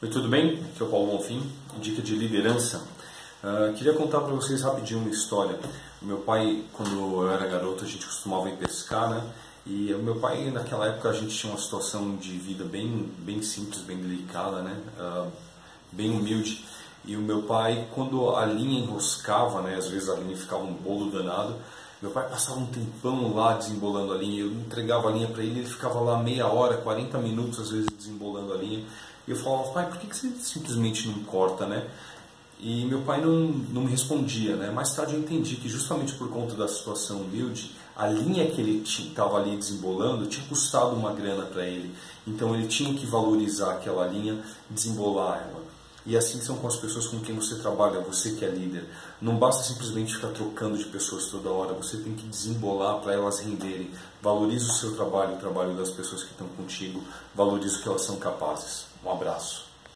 Oi, tudo bem? Aqui é o Paulo Bonfim, dica de liderança. Uh, queria contar para vocês rapidinho uma história. O meu pai, quando eu era garoto, a gente costumava ir pescar, né? E o meu pai, naquela época, a gente tinha uma situação de vida bem, bem simples, bem delicada, né? Uh, bem humilde. E o meu pai, quando a linha enroscava, né? Às vezes a linha ficava um bolo danado. Meu pai passava um tempão lá desembolando a linha. Eu entregava a linha para ele, ele ficava lá meia hora, 40 minutos às vezes desembolando a linha. E eu falava, pai, por que, você simplesmente não corta, né? E meu pai não, não me respondia, né? Mais tarde eu entendi que justamente por conta da situação humilde, a linha que ele estava ali desembolando tinha custado uma grana para ele. Então ele tinha que valorizar aquela linha, desembolar ela. E assim são com as pessoas com quem você trabalha, você que é líder. Não basta simplesmente ficar trocando de pessoas toda hora, você tem que desembolar para elas renderem. Valorize o seu trabalho, o trabalho das pessoas que estão contigo, valorize o que elas são capazes. Um abraço.